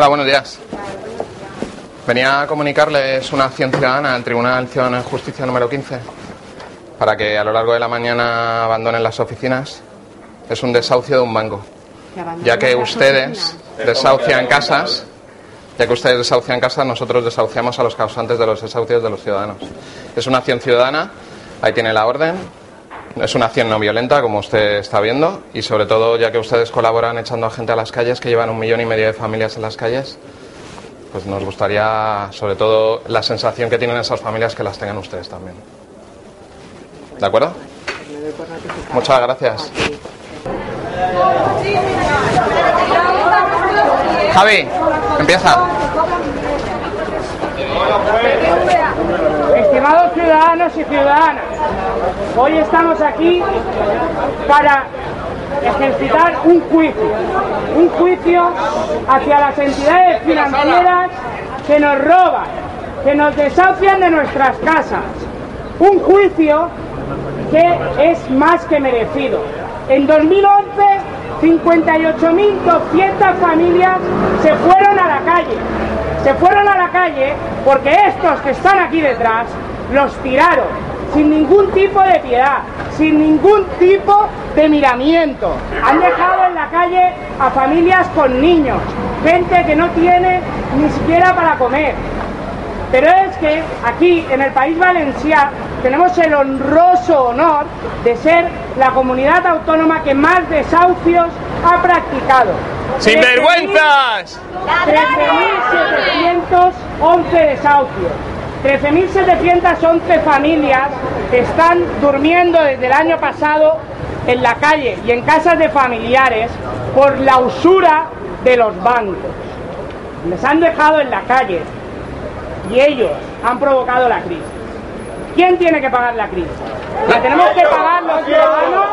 Hola, buenos días. Venía a comunicarles una acción ciudadana al Tribunal Ciudadano de Justicia número 15 para que a lo largo de la mañana abandonen las oficinas. Es un desahucio de un banco. Ya que ustedes desahucian casas, ya que ustedes desahucian casas, nosotros desahuciamos a los causantes de los desahucios de los ciudadanos. Es una acción ciudadana, ahí tiene la orden, es una acción no violenta, como usted está viendo, y sobre todo, ya que ustedes colaboran echando a gente a las calles, que llevan un millón y medio de familias en las calles, pues nos gustaría, sobre todo, la sensación que tienen esas familias que las tengan ustedes también. ¿De acuerdo? Muchas gracias. Javi, empieza. Ciudadanos y ciudadanas, hoy estamos aquí para ejercitar un juicio, un juicio hacia las entidades financieras que nos roban, que nos desafian de nuestras casas. Un juicio que es más que merecido. En 2011, 58.200 familias se fueron a la calle. Se fueron a la calle porque estos que están aquí detrás los tiraron sin ningún tipo de piedad, sin ningún tipo de miramiento. Han dejado en la calle a familias con niños, gente que no tiene ni siquiera para comer. Pero es que aquí en el país valenciano tenemos el honroso honor de ser la comunidad autónoma que más desahucios ha practicado. ¡Sinvergüenzas! 13.711 desahucios. 13.711 familias están durmiendo desde el año pasado en la calle y en casas de familiares por la usura de los bancos. Les han dejado en la calle y ellos han provocado la crisis. ¿Quién tiene que pagar la crisis? ¿La tenemos que pagar los ciudadanos?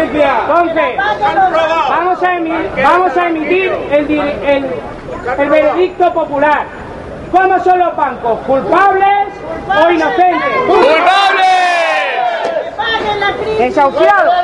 Entonces, vamos a emitir, vamos a emitir el, di- el- el veredicto popular. ¿Cómo son los bancos? ¿Culpables o inocentes? ¡Culpables! ¿Desahuciados?